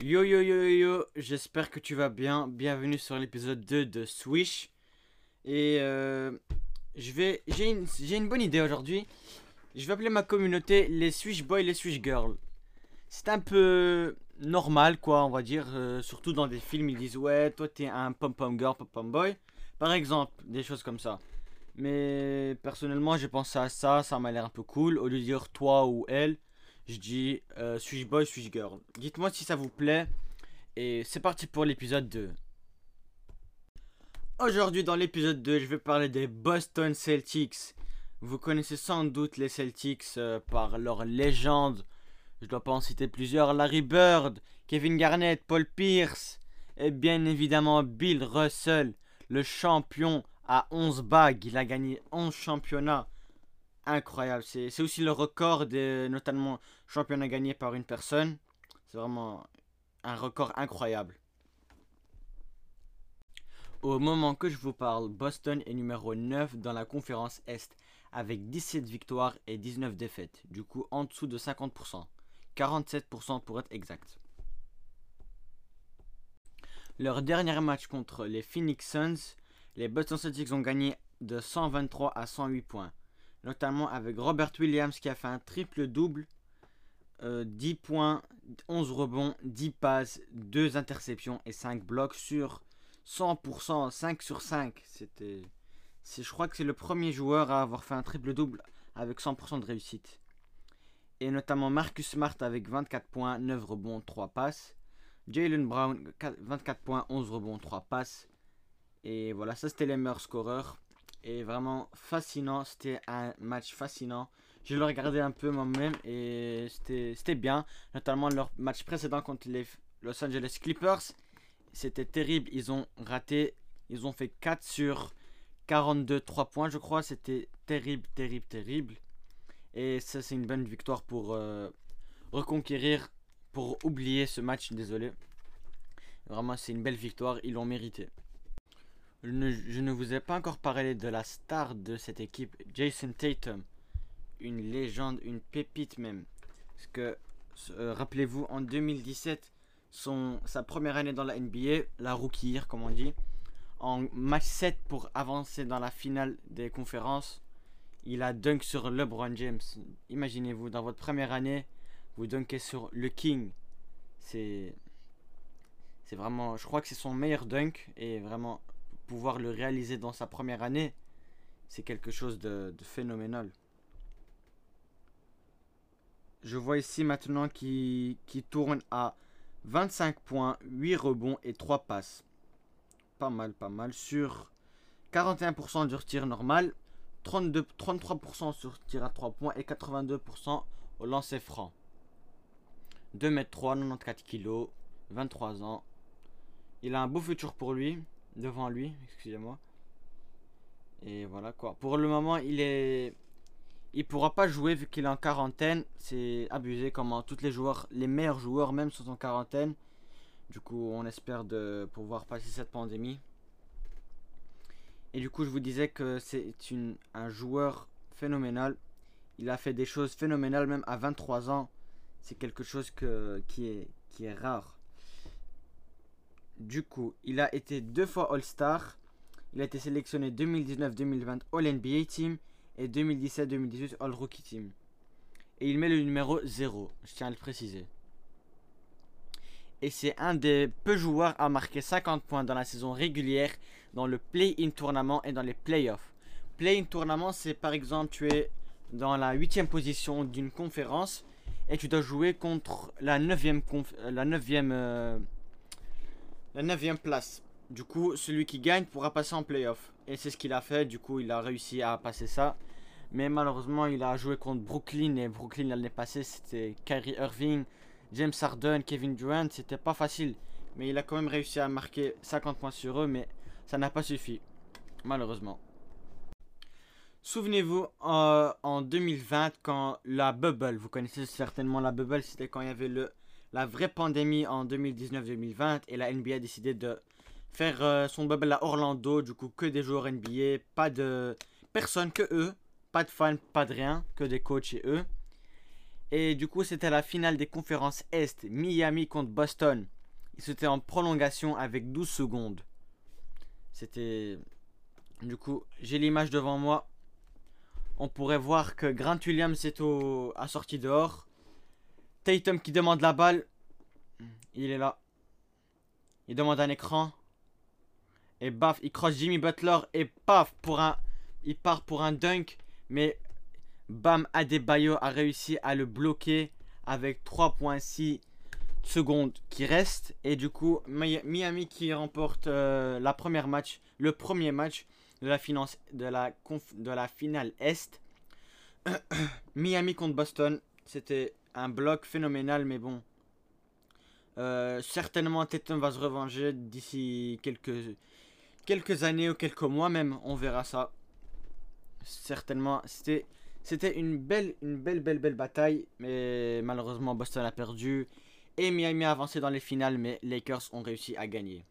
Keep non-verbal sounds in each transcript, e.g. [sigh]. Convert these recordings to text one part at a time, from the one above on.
Yo yo yo yo j'espère que tu vas bien. Bienvenue sur l'épisode 2 de Swish. Et euh, j'ai une, une bonne idée aujourd'hui. Je vais appeler ma communauté les Swish Boys, les Swish Girls. C'est un peu normal quoi, on va dire. euh, surtout dans des films, ils disent ouais, toi t'es un pom pom girl, pom pom boy. Par exemple, des choses comme ça. Mais personnellement, j'ai pensé à ça, ça m'a l'air un peu cool. Au lieu de dire toi ou elle, je dis euh, boy, suis-je girl? Dites-moi si ça vous plaît. Et c'est parti pour l'épisode 2. Aujourd'hui, dans l'épisode 2, je vais parler des Boston Celtics. Vous connaissez sans doute les Celtics euh, par leur légende. Je dois pas en citer plusieurs. Larry Bird, Kevin Garnett, Paul Pierce. Et bien évidemment Bill Russell, le champion à 11 bagues. Il a gagné 11 championnats. Incroyable. C'est c'est aussi le record des notamment championnats gagnés par une personne. C'est vraiment un record incroyable. Au moment que je vous parle, Boston est numéro 9 dans la conférence Est avec 17 victoires et 19 défaites. Du coup, en dessous de 50%. 47% pour être exact. Leur dernier match contre les Phoenix Suns, les Boston Celtics ont gagné de 123 à 108 points. Notamment avec Robert Williams qui a fait un triple-double. Euh, 10 points, 11 rebonds, 10 passes, 2 interceptions et 5 blocs sur 100%, 5 sur 5. C'était, c'est, je crois que c'est le premier joueur à avoir fait un triple-double avec 100% de réussite. Et notamment Marcus Smart avec 24 points, 9 rebonds, 3 passes. Jalen Brown, 4 24 points, 11 rebonds, 3 passes. Et voilà, ça c'était les meilleurs scoreurs. Et vraiment fascinant, c'était un match fascinant. Je le regardais un peu moi-même et c'était bien. Notamment leur match précédent contre les Los Angeles Clippers. C'était terrible, ils ont raté. Ils ont fait 4 sur 42, 3 points je crois. C'était terrible, terrible, terrible. Et ça c'est une bonne victoire pour euh, reconquérir, pour oublier ce match, désolé. Vraiment c'est une belle victoire, ils l'ont mérité. Je ne vous ai pas encore parlé de la star de cette équipe, Jason Tatum. Une légende, une pépite même. Parce que, euh, rappelez-vous, en 2017, son, sa première année dans la NBA, la rookie comme on dit, en match 7 pour avancer dans la finale des conférences, il a dunk sur LeBron James. Imaginez-vous, dans votre première année, vous dunkez sur le King. C'est. C'est vraiment. Je crois que c'est son meilleur dunk. Et vraiment, pouvoir le réaliser dans sa première année, c'est quelque chose de phénoménal. Je vois ici maintenant qui, qui tourne à 25 points, 8 rebonds et 3 passes. Pas mal, pas mal. Sur 41% du tir normal, 32, 33% sur tir à 3 points et 82% au lancer franc. 2 m 3, 94 kg, 23 ans. Il a un beau futur pour lui, devant lui, excusez-moi. Et voilà quoi. Pour le moment, il est il pourra pas jouer vu qu'il est en quarantaine. C'est abusé comment tous les joueurs, les meilleurs joueurs même sont en quarantaine. Du coup, on espère de pouvoir passer cette pandémie. Et du coup, je vous disais que c'est un joueur phénoménal. Il a fait des choses phénoménales même à 23 ans. C'est quelque chose qui, est, qui est rare. Du coup, il a été deux fois All-Star. Il a été sélectionné 2019-2020 All-NBA Team et 2017-2018 All Rookie Team. Et il met le numéro 0, je tiens à le préciser. Et c'est un des peu joueurs à marquer 50 points dans la saison régulière, dans le play-in tournament et dans les playoffs. Play-in tournament, c'est par exemple tu es dans la 8 position d'une conférence et tu dois jouer contre la 9 conf- euh, la 9 euh, la 9 place. Du coup, celui qui gagne pourra passer en playoff. Et c'est ce qu'il a fait. Du coup, il a réussi à passer ça. Mais malheureusement, il a joué contre Brooklyn. Et Brooklyn, l'année passée, c'était Kyrie Irving, James Harden, Kevin Durant. C'était pas facile. Mais il a quand même réussi à marquer 50 points sur eux. Mais ça n'a pas suffi. Malheureusement. Souvenez-vous, euh, en 2020, quand la bubble, vous connaissez certainement la bubble, c'était quand il y avait le, la vraie pandémie en 2019-2020 et la NBA a décidé de faire euh, son bubble à Orlando, du coup que des joueurs NBA, pas de personne que eux, pas de fans, pas de rien, que des coachs et eux. Et du coup, c'était la finale des conférences Est, Miami contre Boston. C'était en prolongation avec 12 secondes. C'était... Du coup, j'ai l'image devant moi. On pourrait voir que Grant Williams est au... a sorti dehors. Tatum qui demande la balle. Il est là. Il demande un écran. Et baf, il croise Jimmy Butler. Et paf, pour un... il part pour un dunk. Mais Bam Adebayo a réussi à le bloquer avec 3.6 secondes qui restent. Et du coup, Miami qui remporte euh, la première match, le premier match de la, finance, de la, de la finale Est. [coughs] Miami contre Boston. C'était un bloc phénoménal, mais bon. Euh, certainement, Tatum va se revenger d'ici quelques, quelques années ou quelques mois même. On verra ça. Certainement, c'était une belle, une belle, belle, belle bataille. Mais malheureusement, Boston a perdu. Et Miami a avancé dans les finales, mais Lakers ont réussi à gagner.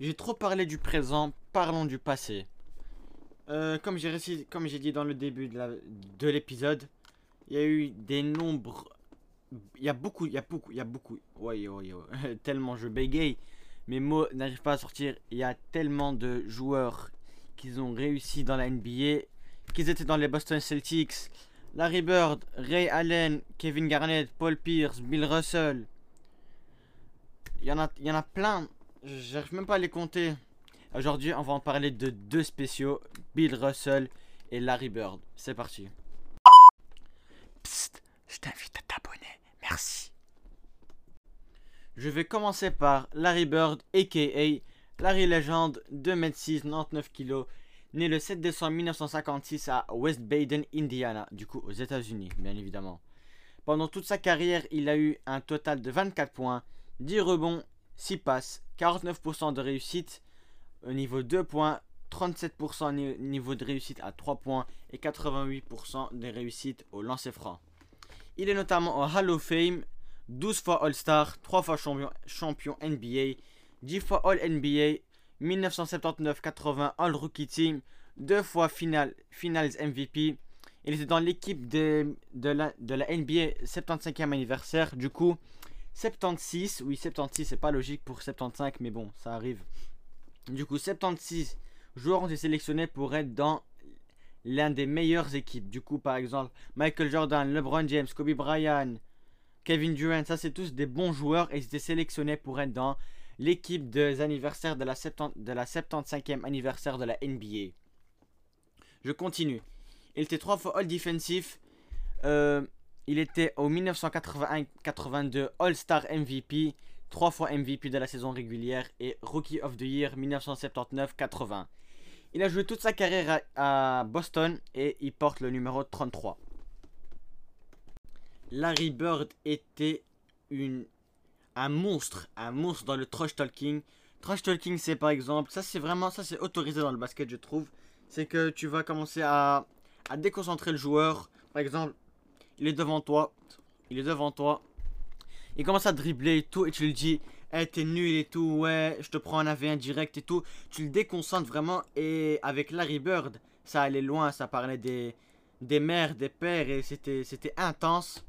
J'ai trop parlé du présent, parlons du passé. Euh, comme j'ai dit dans le début de l'épisode, il y a eu des nombres. Il y a beaucoup, il y a beaucoup, il y a beaucoup. Ouais, ouais, ouais. [laughs] tellement je bégaye. Mes mots n'arrivent pas à sortir. Il y a tellement de joueurs qui ont réussi dans la NBA qu'ils étaient dans les Boston Celtics. Larry Bird, Ray Allen, Kevin Garnett, Paul Pierce, Bill Russell. Il y en a, il y en a plein. J'arrive même pas à les compter. Aujourd'hui, on va en parler de deux spéciaux, Bill Russell et Larry Bird. C'est parti. Psst, je t'invite à t'abonner. Merci. Je vais commencer par Larry Bird, aka Larry Legend, 2m6, 99 kg, né le 7 décembre 1956 à West Baden, Indiana, du coup aux États-Unis, bien évidemment. Pendant toute sa carrière, il a eu un total de 24 points, 10 rebonds, 6 passes, 49% de réussite au niveau 2 points, 37% niveau de réussite à 3 points et 88% de réussite au lancer franc. Il est notamment au Hall of Fame, 12 fois All-Star, 3 fois champion, NBA, 10 fois All-NBA, 1979-80 All Rookie Team, deux fois final, Finals MVP. Il était dans l'équipe de, de, la, de la NBA 75e anniversaire. Du coup, 76, oui 76 c'est pas logique pour 75 mais bon ça arrive. Du coup 76 joueurs ont été sélectionnés pour être dans l'un des meilleures équipes. Du coup par exemple Michael Jordan, LeBron James, Kobe Bryant, Kevin Durant, ça c'est tous des bons joueurs et ils étaient sélectionnés pour être dans l'équipe des anniversaires de la, 70, de la 75e anniversaire de la NBA. Je continue. Il était trois fois All Defensive. Euh, il était au 1981-82 All-Star MVP, trois fois MVP de la saison régulière et Rookie of the Year 1979-80. Il a joué toute sa carrière à, Boston et il porte le numéro 33. Larry Bird était une un monstre, un monstre dans le trash talking. Trash talking, c'est par exemple, ça c'est vraiment, ça c'est autorisé dans le basket, je trouve. C'est que tu vas commencer à, déconcentrer le joueur. Par exemple, il est devant toi, il est devant toi. Il commence à dribbler et tout, et tu lui dis, hey, t'es nul et tout, ouais, je te prends un AV1 direct et tout. Tu le déconcentres vraiment, et avec Larry Bird, ça allait loin, ça parlait des, des mères, des pères, et c'était intense.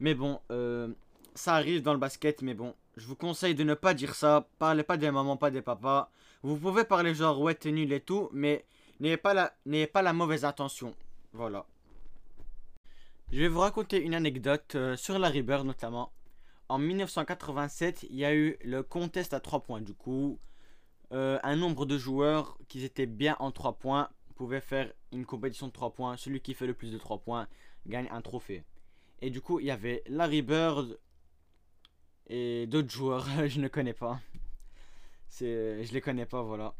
Mais bon, euh, ça arrive dans le basket, mais bon, je vous conseille de ne pas dire ça. Parlez pas des mamans, pas des papas. Vous pouvez parler genre ouais t'es nul et tout, mais n'ayez pas la, pas la mauvaise intention. Voilà. Je vais vous raconter une anecdote euh, sur la Bird notamment. En 1987, il y a eu le contest à 3 points. Du coup, euh, un nombre de joueurs qui étaient bien en 3 points pouvaient faire une compétition de 3 points. Celui qui fait le plus de 3 points gagne un trophée. Et du coup, il y avait Larry Bird, et d'autres joueurs, [laughs] je ne connais pas. C'est, je les connais pas, voilà.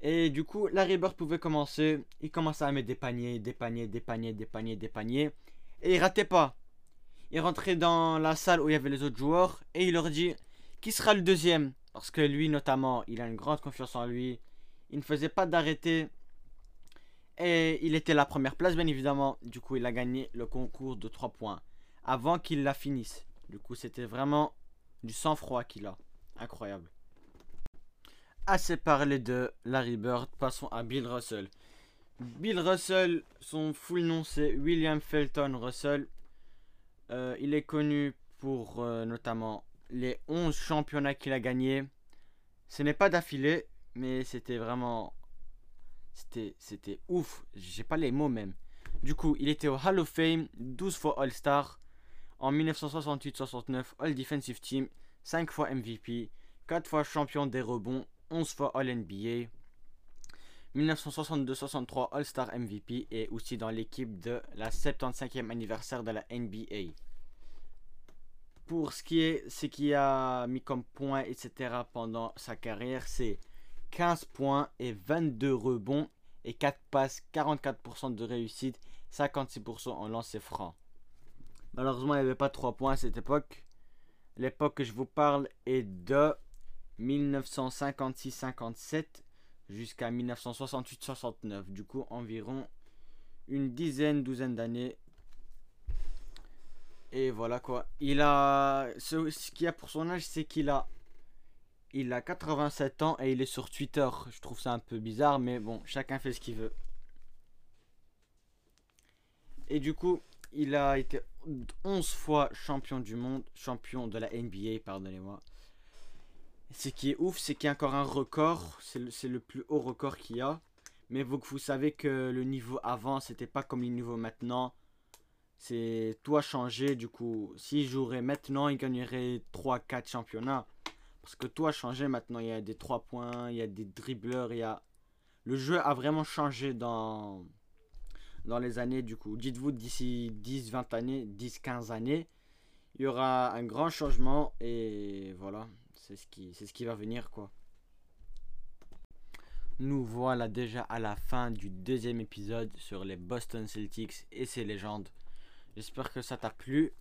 Et du coup, Larry Bird pouvait commencer. Il commençait à mettre des paniers, des paniers, des paniers, des paniers, des paniers. Et il ratait pas. Il rentrait dans la salle où il y avait les autres joueurs et il leur dit qui sera le deuxième? Parce que lui, notamment, il a une grande confiance en lui. Il ne faisait pas d'arrêter. Et il était la première place, bien évidemment. Du coup, il a gagné le concours de 3 points. Avant qu'il la finisse. Du coup, c'était vraiment du sang-froid qu'il a. Incroyable. Assez parlé de Larry Bird, passons à Bill Russell. Bill Russell, son full nom c'est William Felton Russell. Euh, il est connu pour euh, notamment les 11 championnats qu'il a gagnés. Ce n'est pas d'affilée, mais c'était vraiment. C'était, c'était ouf. J'ai pas les mots même. Du coup, il était au Hall of Fame, 12 fois All-Star. En 1968-69, All Defensive Team, 5 fois MVP, 4 fois champion des rebonds, 11 fois All-NBA. 1962-63 All-Star MVP et aussi dans l'équipe de la 75e anniversaire de la NBA. Pour ce qui est ce qui a mis comme point, etc. pendant sa carrière, c'est 15 points et 22 rebonds et 4 passes, 44% de réussite, 56% en lancer franc. Malheureusement, il n'y avait pas 3 points à cette époque. L'époque que je vous parle est de 1956-57 jusqu'à 1968-69. Du coup, environ une dizaine, douzaine d'années. Et voilà quoi. Il a. Ce, ce qu'il a pour son âge, c'est qu'il a. Il a 87 ans et il est sur Twitter. Je trouve ça un peu bizarre, mais bon, chacun fait ce qu'il veut. Et du coup, il a été 11 fois champion du monde, champion de la NBA, pardonnez-moi. Ce qui est ouf, c'est qu'il y a encore un record. C'est le, plus haut record qu'il y a. Mais vous, savez que le niveau avant, c'était pas comme le niveau maintenant. C'est tout a changé. Du coup, s'il jouerait maintenant, il gagnerait 3-4 championnats. Parce que tout a changé maintenant. Il y a des 3 points, il y a des dribbleurs, il y a. Le jeu a vraiment changé dans, dans les années. Du coup, dites-vous d'ici 10-20 années, 10-15 années, il y aura un grand changement. Et voilà c'est ce qui c'est ce qui va venir quoi. Nous voilà déjà à la fin du deuxième épisode sur les Boston Celtics et ses légendes. J'espère que ça t'a plu.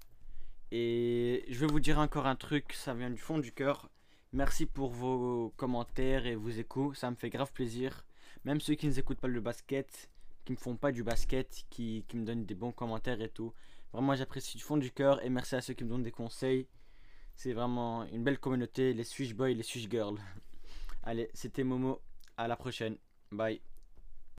Et je vais vous dire encore un truc, ça vient du fond du cœur. Merci pour vos commentaires et vos échos, ça me fait grave plaisir. Même ceux qui ne écoutent pas le basket, qui ne font pas du basket, qui, qui me donnent des bons commentaires et tout. Vraiment j'apprécie du fond du cœur et merci à ceux qui me donnent des conseils. C'est vraiment une belle communauté, les Swish Boys, les Swish Girls. [laughs] Allez, c'était Momo. À la prochaine. Bye.